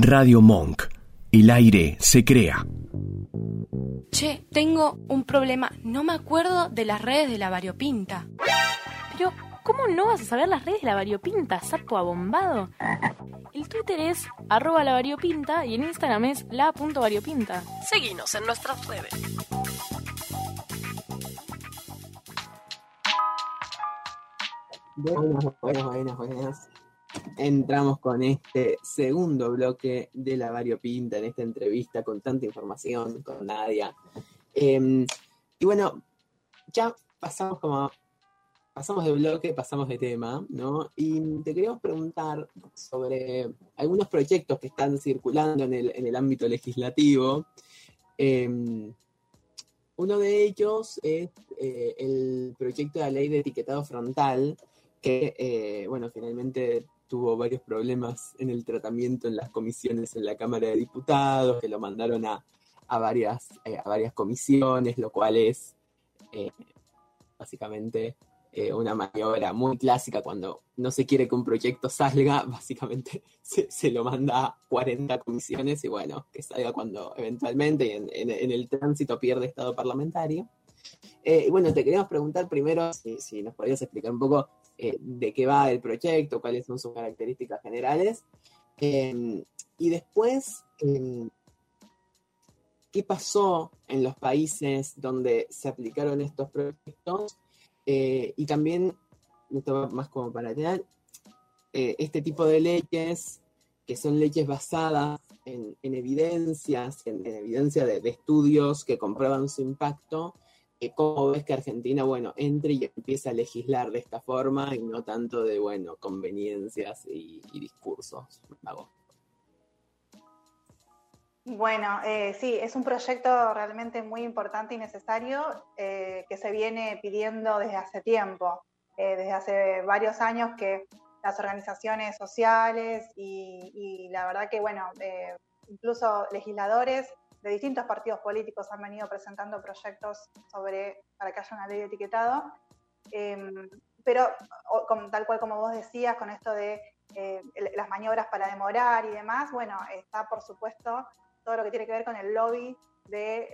Radio Monk. El aire se crea. Che, tengo un problema. No me acuerdo de las redes de la variopinta. Pero, ¿cómo no vas a saber las redes de la variopinta, sapo abombado? El Twitter es arroba la variopinta y el Instagram es la.variopinta. Seguinos en nuestras redes. Buenas, buenas, buenas, buenas. Entramos con este segundo bloque de la variopinta en esta entrevista con tanta información con Nadia. Em, y bueno, ya pasamos como pasamos de bloque, pasamos de tema, ¿no? Y te queríamos preguntar sobre algunos proyectos que están circulando en el, en el ámbito legislativo. Em, uno de ellos es eh, el proyecto de la ley de etiquetado frontal, que, eh, bueno, finalmente tuvo varios problemas en el tratamiento en las comisiones en la Cámara de Diputados, que lo mandaron a, varias, eh, a varias comisiones, lo cual es eh, básicamente una maniobra muy clásica cuando no se quiere que un proyecto salga, básicamente se, lo manda a 40 comisiones y bueno, que salga cuando eventualmente en, en el tránsito pierde estado parlamentario. y bueno, te queríamos preguntar primero si, nos podrías explicar un poco eh, de qué va el proyecto, cuáles son sus características generales. Em, y después, em, qué pasó en los países donde se aplicaron estos proyectos. Eh, y también, esto va más como para tener, eh, este tipo de leyes, que son leyes basadas en, evidencias, en, evidencia de, de, estudios que comprueban su impacto, cómo ves que Argentina, bueno, entre y empieza a legislar de esta forma y no tanto de, bueno, conveniencias y, discursos. Bueno, eh, sí, es un proyecto realmente muy importante y necesario eh, que se viene pidiendo desde hace tiempo, eh, desde hace varios años que las organizaciones sociales y, y la verdad que, bueno, incluso legisladores de distintos partidos políticos han venido presentando proyectos sobre para que haya una ley de etiquetado. Em, pero tal cual como vos decías, con esto de eh, las maniobras para demorar y demás, bueno, está por supuesto todo lo que tiene que ver con el lobby de,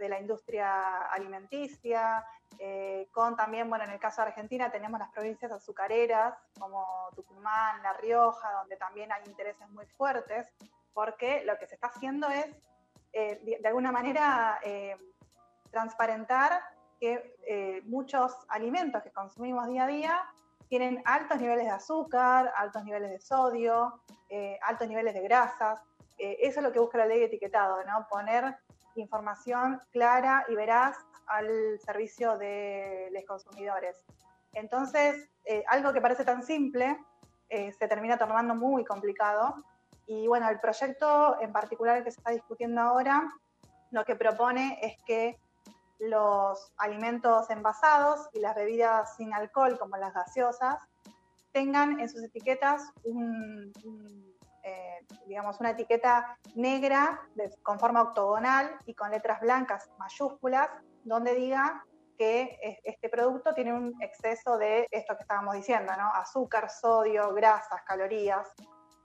eh, la industria alimenticia, eh, con también, bueno, en el caso de Argentina tenemos las provincias azucareras como Tucumán, La Rioja, donde también hay intereses muy fuertes, porque lo que se está haciendo es eh, de, alguna manera eh, transparentar que eh, muchos alimentos que consumimos día a día tienen altos niveles de azúcar, altos niveles de sodio, altos niveles de grasas. eso es lo que busca la ley de etiquetado, ¿no? Poner información clara y veraz al servicio de los consumidores. Entonces, algo que parece tan simple se termina tornando muy complicado y bueno, el proyecto en particular que se está discutiendo ahora, lo que propone es que los alimentos envasados y las bebidas sin alcohol, como las gaseosas, tengan en sus etiquetas eh, digamos, una etiqueta negra con forma octogonal y con letras blancas mayúsculas, donde diga que este producto tiene un exceso de esto que estábamos diciendo, ¿no? Azúcar, sodio, grasas, calorías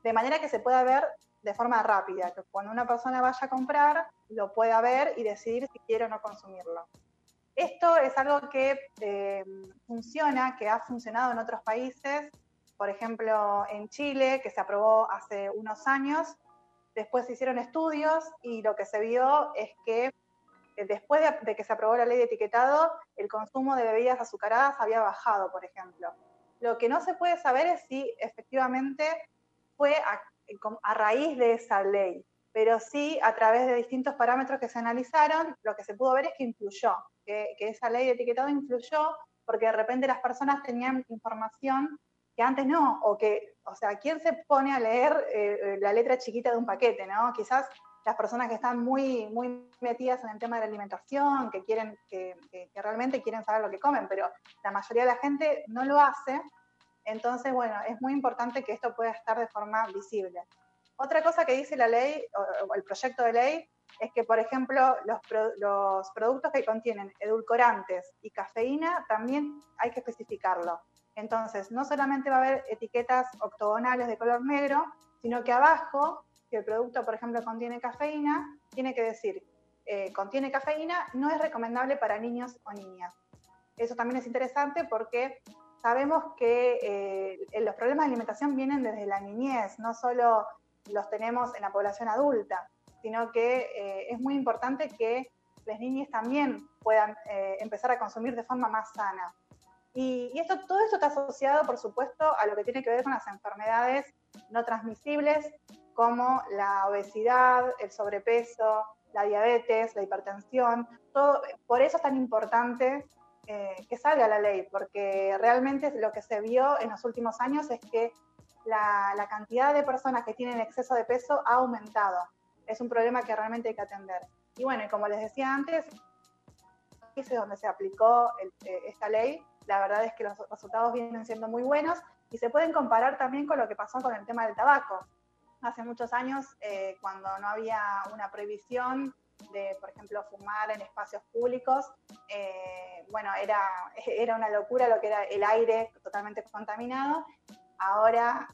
de manera que se pueda ver de forma rápida, que cuando una persona vaya a comprar lo pueda ver y decidir si quiere o no consumirlo. Esto es algo que eh, funciona, que ha funcionado en otros países, por ejemplo en Chile, que se aprobó hace unos años, después se hicieron estudios y lo que se vio es que eh, después de, de que se aprobó la ley de etiquetado, el consumo de bebidas azucaradas había bajado, por ejemplo. Lo que no se puede saber es si efectivamente fue a, raíz de esa ley, pero sí a través de distintos parámetros que se analizaron, lo que se pudo ver es que influyó, que, esa ley de etiquetado influyó porque de repente las personas tenían información que antes no, o que, o sea, ¿quién se pone a leer eh, la letra chiquita de un paquete, no? Quizás las personas que están muy, muy metidas en el tema de la alimentación, que quieren, que realmente quieren saber lo que comen, pero la mayoría de la gente no lo hace entonces, bueno, es muy importante que esto pueda estar de forma visible. Otra cosa que dice la ley, o el proyecto de ley, es que, por ejemplo, los, productos que contienen edulcorantes y cafeína también hay que especificarlo. Entonces, no solamente va a haber etiquetas octogonales de color negro, sino que abajo si el producto, por ejemplo, contiene cafeína, tiene que decir, eh, contiene cafeína, no es recomendable para niños o niñas. Eso también es interesante porque sabemos que eh, los problemas de alimentación vienen desde la niñez, no solo los tenemos en la población adulta, sino que eh, es muy importante que las niñas también puedan empezar a consumir de forma más sana. Y, esto, todo esto está asociado, por supuesto, a lo que tiene que ver con las enfermedades no transmisibles, como la obesidad, el sobrepeso, la diabetes, la hipertensión. Todo, por eso es tan importante eh, que salga la ley, porque realmente lo que se vio en los últimos años es que la, la cantidad de personas que tienen exceso de peso ha aumentado. Es un problema que realmente hay que atender. Y bueno, como les decía antes, es donde se aplicó eh, esta ley, la verdad es que los resultados vienen siendo muy buenos y se pueden comparar también con lo que pasó con el tema del tabaco. Hace muchos años, eh, cuando no había una prohibición de, por ejemplo, fumar en espacios públicos, eh, bueno, era, era una locura lo que era el aire totalmente contaminado. Ahora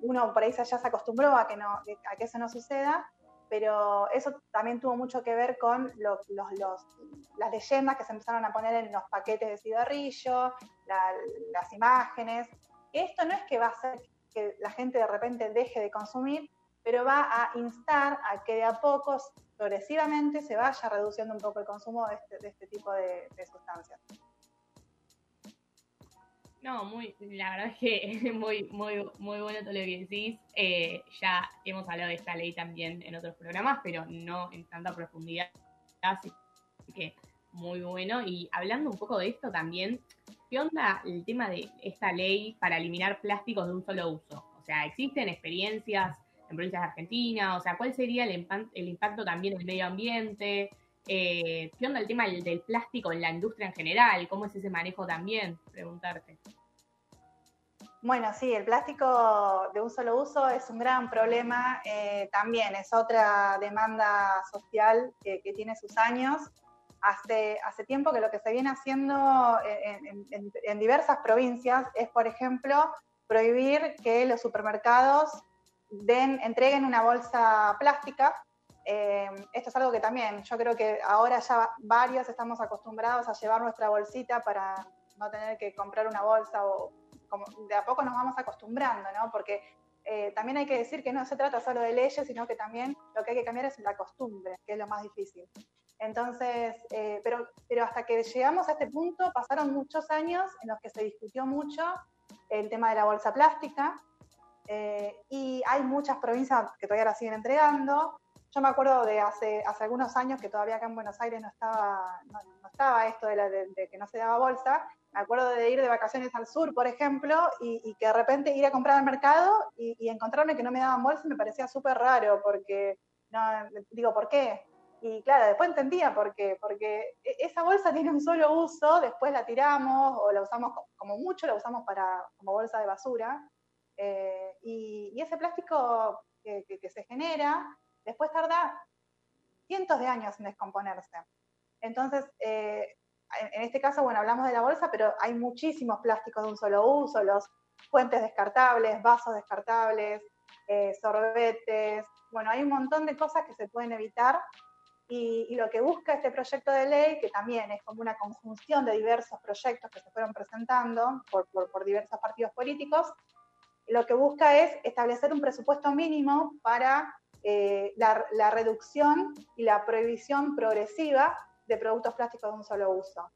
uno por ahí ya se acostumbró a que, no, a que eso no suceda pero eso también tuvo mucho que ver con los, las leyendas que se empezaron a poner en los paquetes de cigarrillo, las imágenes. Esto no es que va a hacer que la gente de repente deje de consumir, pero va a instar a que de a poco, progresivamente, se vaya reduciendo un poco el consumo de este, este tipo de sustancias. No, muy, la verdad es que muy, muy, muy bueno todo lo que decís. Eh, ya hemos hablado de esta ley también en otros programas, pero no en tanta profundidad. Así que muy bueno. Y hablando un poco de esto también, ¿qué onda el tema de esta ley para eliminar plásticos de un solo uso? O sea, ¿existen experiencias en provincias de Argentina? O sea, ¿cuál sería el, impacto también en el medio ambiente? Eh, ¿Qué onda el tema del, plástico en la industria en general? ¿Cómo es ese manejo también? Preguntarte. Bueno, sí, el plástico de un solo uso es un gran problema. Eh, también es otra demanda social que, tiene sus años. Hace, hace tiempo que lo que se viene haciendo en, diversas provincias es, por ejemplo, prohibir que los supermercados den, entreguen una bolsa plástica eh, esto es algo que también yo creo que ahora ya varios estamos acostumbrados a llevar nuestra bolsita para no tener que comprar una bolsa o como de a poco nos vamos acostumbrando, ¿no? Porque eh, también hay que decir que no se trata solo de leyes, sino que también lo que hay que cambiar es la costumbre, que es lo más difícil. Entonces, eh, pero, pero hasta que llegamos a este punto pasaron muchos años en los que se discutió mucho el tema de la bolsa plástica y hay muchas provincias que todavía la siguen entregando. Yo me acuerdo de hace, hace algunos años que todavía acá en Buenos Aires no estaba, no, estaba esto de, de, que no se daba bolsa. Me acuerdo de ir de vacaciones al sur, por ejemplo, y, que de repente ir a comprar al mercado y, encontrarme que no me daban bolsa me parecía súper raro, porque, no, digo, ¿por qué? Y claro, después entendía por qué, porque e, esa bolsa tiene un solo uso, después la tiramos o la usamos como mucho, la usamos para, como bolsa de basura. Eh, y, ese plástico que, que se genera después tarda cientos de años en descomponerse. Entonces, eh, en este caso, bueno, hablamos de la bolsa, pero hay muchísimos plásticos de un solo uso, los fuentes descartables, vasos descartables, eh, sorbetes, bueno, hay un montón de cosas que se pueden evitar y, lo que busca este proyecto de ley, que también es como una conjunción de diversos proyectos que se fueron presentando por, por diversos partidos políticos, lo que busca es establecer un presupuesto mínimo para eh, la, reducción y la prohibición progresiva de productos plásticos de un solo uso.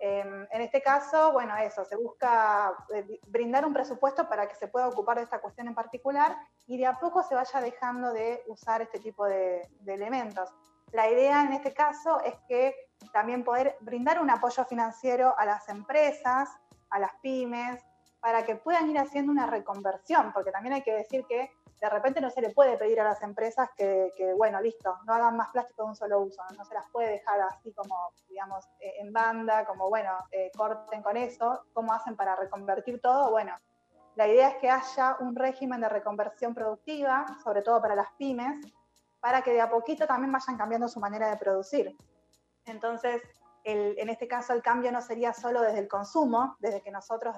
Em, en este caso, bueno, eso, se busca eh, brindar un presupuesto para que se pueda ocupar de esta cuestión en particular y de a poco se vaya dejando de usar este tipo de, de elementos. La idea en este caso es que también poder brindar un apoyo financiero a las empresas, a las pymes, para que puedan ir haciendo una reconversión, porque también hay que decir que de repente no se le puede pedir a las empresas que, bueno, listo, no hagan más plástico de un solo uso, no se las puede dejar así como, digamos, eh, en banda, como, bueno, eh, corten con eso, ¿cómo hacen para reconvertir todo? Bueno, la idea es que haya un régimen de reconversión productiva, sobre todo para las pymes, para que de a poquito también vayan cambiando su manera de producir. Entonces, en este caso el cambio no sería solo desde el consumo, desde que nosotros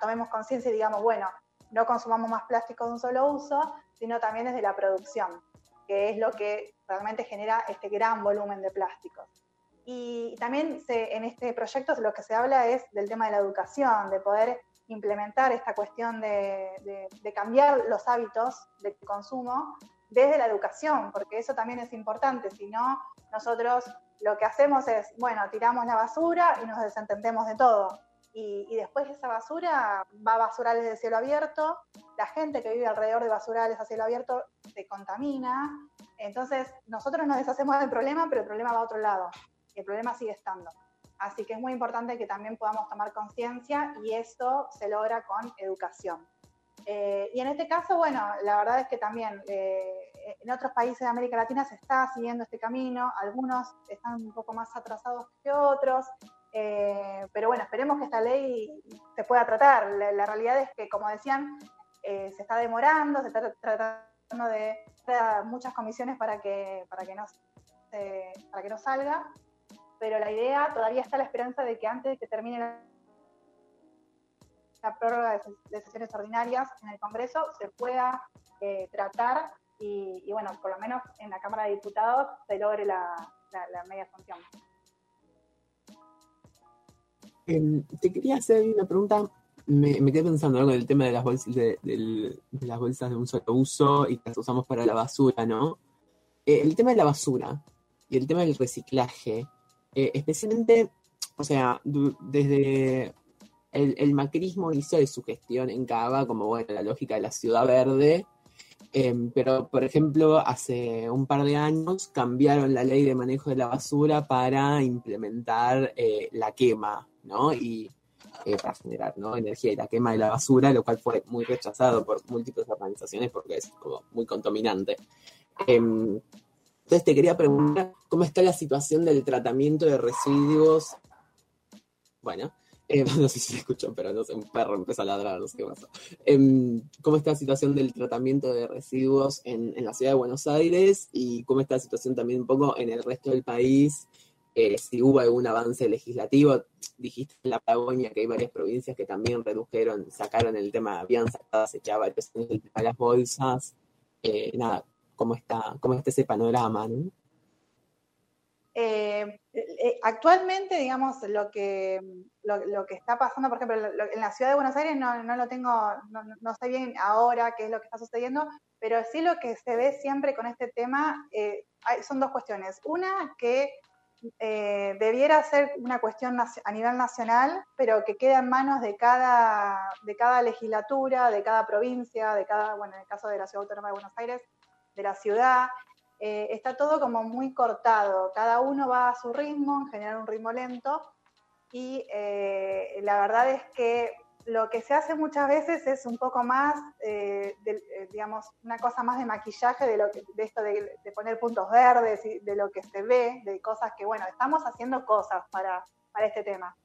tomemos conciencia y digamos, bueno, no consumamos más plástico de un solo uso, sino también desde la producción, que es lo que realmente genera este gran volumen de plásticos. Y también en este proyecto lo que se habla es del tema de la educación, de poder implementar esta cuestión de, cambiar los hábitos de consumo desde la educación, porque eso también es importante, si no, nosotros lo que hacemos es, bueno, tiramos la basura y nos desentendemos de todo. Y, y, después esa basura va a basurales de cielo abierto, la gente que vive alrededor de basurales a cielo abierto se contamina, entonces nosotros nos deshacemos del problema, pero el problema va a otro lado, y el problema sigue estando. Así que es muy importante que también podamos tomar conciencia y esto se logra con educación. Eh, y en este caso, bueno, la verdad es que también eh, en otros países de América Latina se está siguiendo este camino, algunos están un poco más atrasados que otros, eh, pero bueno, esperemos que esta ley se pueda tratar. La, realidad es que, como decían, se está demorando, se está tratando de muchas comisiones para que, para que, no, para que no salga, pero la idea todavía está la esperanza de que antes de que termine la prórroga de, sesiones ordinarias en el Congreso se pueda eh, tratar y, bueno, por lo menos en la Cámara de Diputados se logre la, media función. Em, te quería hacer una pregunta. Me, quedé pensando algo del tema de las, bolsas, de, las bolsas de un solo uso y que las usamos para la basura, ¿no? Eh, el tema de la basura y el tema del reciclaje, eh, especialmente, o sea, desde el, macrismo hizo de su gestión en Cava como, bueno, la lógica de la ciudad verde, em, pero, por ejemplo, hace un par de años cambiaron la ley de manejo de la basura para implementar eh, la quema, ¿no? Y eh, para generar ¿no? energía y la quema de la basura, lo cual fue muy rechazado por múltiples organizaciones porque es como muy contaminante. Em, entonces te quería preguntar cómo está la situación del tratamiento de residuos. Bueno, eh, no sé si se escuchó, pero no sé, un perro empezó a ladrar, no sé qué pasó. Em, ¿Cómo está la situación del tratamiento de residuos en, la ciudad de Buenos Aires y cómo está la situación también un poco en el resto del país? Eh, si hubo algún avance legislativo, dijiste en la Patagonia que hay varias provincias que también redujeron, sacaron el tema, habían sacado, echaba varios el tema de las bolsas. Eh, nada, ¿cómo está, cómo está ese panorama? ¿no? Eh, eh, actualmente, digamos, lo que, lo, que está pasando, por ejemplo, en la ciudad de Buenos Aires no, no lo tengo, no, sé bien ahora qué es lo que está sucediendo, pero sí lo que se ve siempre con este tema eh, son dos cuestiones. Una, que debiera ser una cuestión a nivel nacional, pero que queda en manos de cada, de cada legislatura, de cada provincia, de cada, bueno, en el caso de la Ciudad Autónoma de Buenos Aires, de la ciudad, eh, está todo como muy cortado, cada uno va a su ritmo, en general un ritmo lento, y eh, la verdad es que lo que se hace muchas veces es un poco más, eh, digamos, una cosa más de maquillaje de, lo de esto de, poner puntos verdes y de lo que se ve, de cosas que, bueno, estamos haciendo cosas para, para este tema.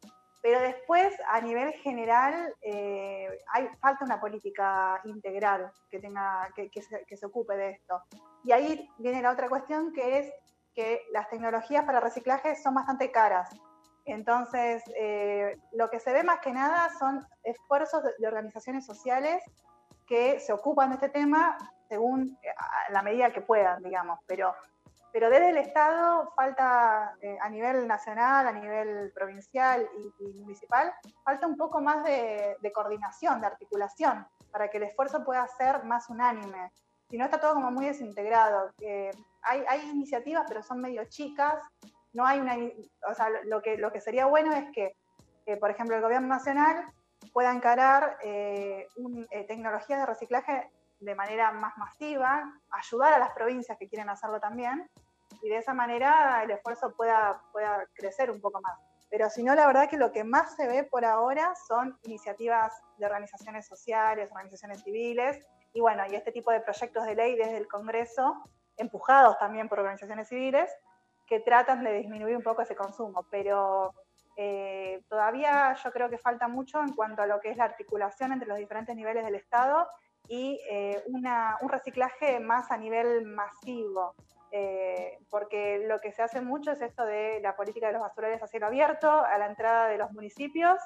Pero después, a nivel general, hay, falta una política integral que, tenga, que, que se ocupe de esto. Y ahí viene la otra cuestión que es que las tecnologías para reciclaje son bastante caras. Entonces, eh, lo que se ve más que nada son esfuerzos de, organizaciones sociales que se ocupan de este tema según eh, la medida que puedan, digamos. Pero, pero desde el Estado falta, eh, a nivel nacional, a nivel provincial y, municipal, falta un poco más de, de coordinación, de articulación, para que el esfuerzo pueda ser más unánime si no está todo como muy desintegrado. hay, hay iniciativas, pero son medio chicas. No hay una, o sea, lo que, lo que sería bueno es que, por ejemplo, el gobierno nacional pueda encarar eh, eh, tecnologías de reciclaje de manera más masiva, ayudar a las provincias que quieren hacerlo también, y de esa manera el esfuerzo pueda, pueda crecer un poco más. Pero si no, la verdad que lo que más se ve por ahora son iniciativas de organizaciones sociales, organizaciones civiles, y bueno, y este tipo de proyectos de ley desde el Congreso, empujados también por organizaciones civiles, que tratan de disminuir un poco ese consumo. Pero eh, todavía yo creo que falta mucho en cuanto a lo que es la articulación entre los diferentes niveles del Estado y eh, un reciclaje más a nivel masivo. Eh, porque lo que se hace mucho es esto de la política de los basurales a cielo abierto, a la entrada de los municipios,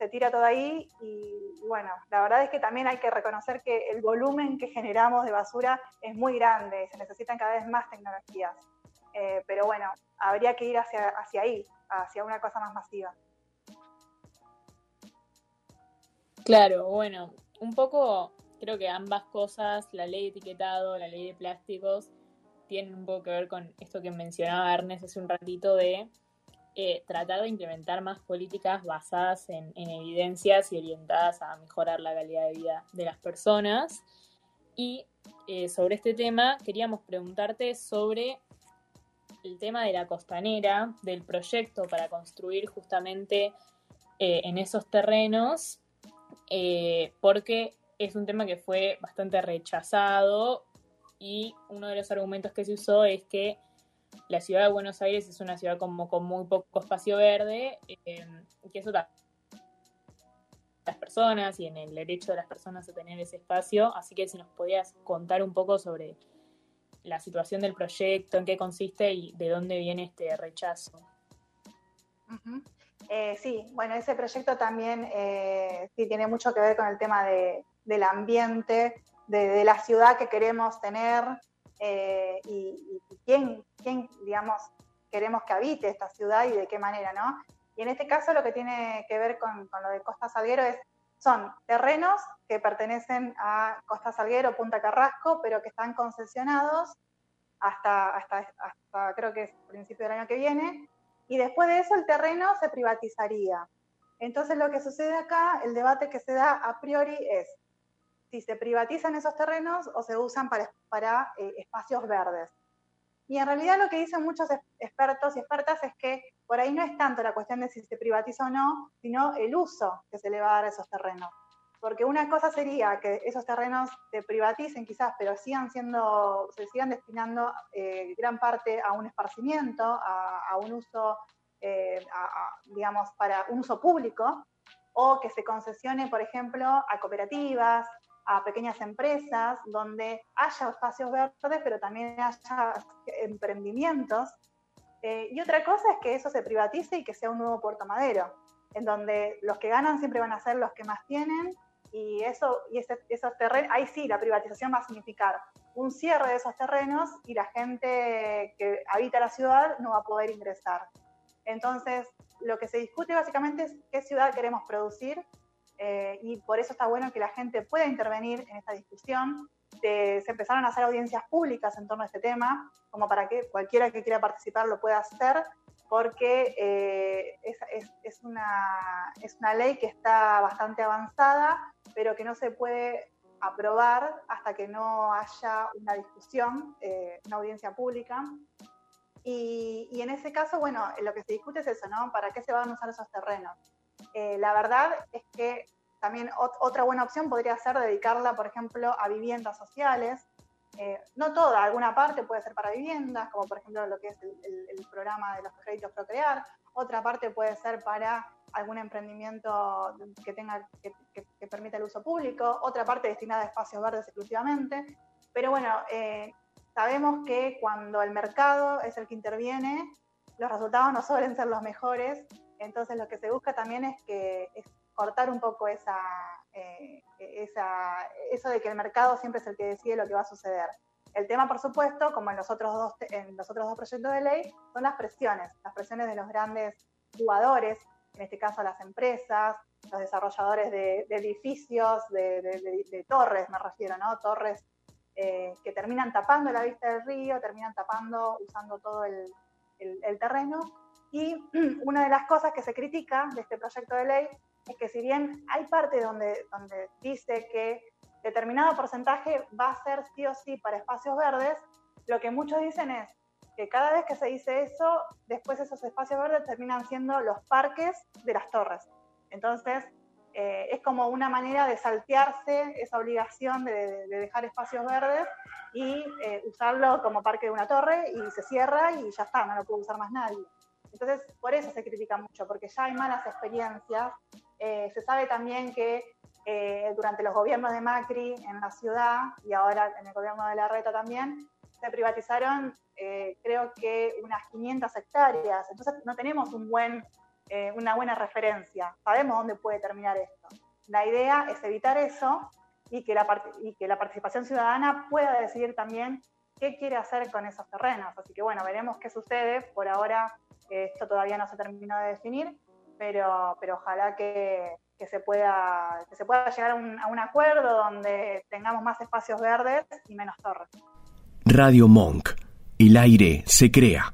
se tira todo ahí y, bueno, la verdad es que también hay que reconocer que el volumen que generamos de basura es muy grande, se necesitan cada vez más tecnologías. Eh, pero bueno, habría que ir hacia, hacia ahí, hacia una cosa más masiva. Claro, bueno, un poco creo que ambas cosas, la ley de etiquetado, la ley de plásticos, tienen un poco que ver con esto que mencionaba Ernest hace un ratito de eh, tratar de implementar más políticas basadas en, evidencias y orientadas a mejorar la calidad de vida de las personas. Y eh, sobre este tema queríamos preguntarte sobre el tema de la costanera, del proyecto para construir justamente eh, en esos terrenos, porque es un tema que fue bastante rechazado y uno de los argumentos que se usó es que la ciudad de Buenos Aires es una ciudad como con muy poco espacio verde, eh, que eso las personas y en el derecho de las personas a tener ese espacio. Así que si nos podías contar un poco sobre la situación del proyecto, en qué consiste y de dónde viene este rechazo. Eh, sí, bueno, ese proyecto también eh, sí tiene mucho que ver con el tema de, del ambiente, de, la ciudad que queremos tener y, quién, quién, digamos, queremos que habite esta ciudad y de qué manera, ¿no? Y en este caso lo que tiene que ver con, lo de Costa Salguero es, son terrenos que pertenecen a Costa Salguero, Punta Carrasco, pero que están concesionados hasta, hasta, hasta creo que es principio del año que viene, y después de eso el terreno se privatizaría. Entonces lo que sucede acá, el debate que se da a priori es, si se privatizan esos terrenos o se usan para, para eh, espacios verdes. Y en realidad lo que dicen muchos expertos y expertas es que por ahí no es tanto la cuestión de si se privatiza o no, sino el uso que se le va a dar a esos terrenos. Porque una cosa sería que esos terrenos se privaticen quizás, pero sigan siendo, se sigan destinando eh, gran parte a un esparcimiento, a, un uso, eh, digamos, para un uso público, o que se concesione, por ejemplo, a cooperativas, a pequeñas empresas donde haya espacios verdes, pero también haya emprendimientos. Eh, y otra cosa es que eso se privatice y que sea un nuevo Puerto Madero, en donde los que ganan siempre van a ser los que más tienen y eso y esos terrenos, ahí sí la privatización va a significar un cierre de esos terrenos y la gente que habita la ciudad no va a poder ingresar. Entonces, lo que se discute básicamente es qué ciudad queremos producir eh, y por eso está bueno que la gente pueda intervenir en esta discusión. se empezaron a hacer audiencias públicas en torno a este tema, como para que cualquiera que quiera participar lo pueda hacer, porque eh, es, una, es una ley que está bastante avanzada, pero que no se puede aprobar hasta que no haya una discusión, eh, una audiencia pública. Y, y, en ese caso, bueno, lo que se discute es eso, ¿no? ¿Para qué se van a usar esos terrenos? Eh, la verdad es que también otra buena opción podría ser dedicarla, por ejemplo, a viviendas sociales. Eh, no toda, alguna parte puede ser para viviendas, como por ejemplo lo que es el, programa de los créditos Procrear. Otra parte puede ser para algún emprendimiento que, tenga, que, permita el uso público. Otra parte destinada a espacios verdes exclusivamente. Pero bueno, eh, sabemos que cuando el mercado es el que interviene, los resultados no suelen ser los mejores entonces lo que se busca también es que es cortar un poco esa, eh, esa, eso de que el mercado siempre es el que decide lo que va a suceder. El tema, por supuesto, como en los otros dos, en los otros dos proyectos de ley, son las presiones, las presiones de los grandes jugadores, en este caso las empresas, los desarrolladores de, edificios, de, torres, me refiero, ¿no? Torres eh, que terminan tapando la vista del río, terminan tapando, usando todo el, el terreno, y una de las cosas que se critica de este proyecto de ley es que si bien hay parte donde, donde dice que determinado porcentaje va a ser sí o sí para espacios verdes, lo que muchos dicen es que cada vez que se dice eso, después esos espacios verdes terminan siendo los parques de las torres. Entonces, eh, es como una manera de saltearse esa obligación de, dejar espacios verdes y eh, usarlo como parque de una torre y se cierra y ya está, no lo puede usar más nadie. Entonces, por eso se critica mucho, porque ya hay malas experiencias. Eh, se sabe también que eh, durante los gobiernos de Macri en la ciudad y ahora en el gobierno de la Reta también, se privatizaron eh, creo que unas 500 hectáreas. Entonces, no tenemos un buen eh, una buena referencia, sabemos dónde puede terminar esto. La idea es evitar eso y que, la, y que la participación ciudadana pueda decidir también qué quiere hacer con esos terrenos. Así que bueno, veremos qué sucede. Por ahora esto todavía no se terminó de definir, pero, pero ojalá que, que se pueda, que se pueda llegar a un, a un acuerdo donde tengamos más espacios verdes y menos torres. Radio Monk. El aire se crea.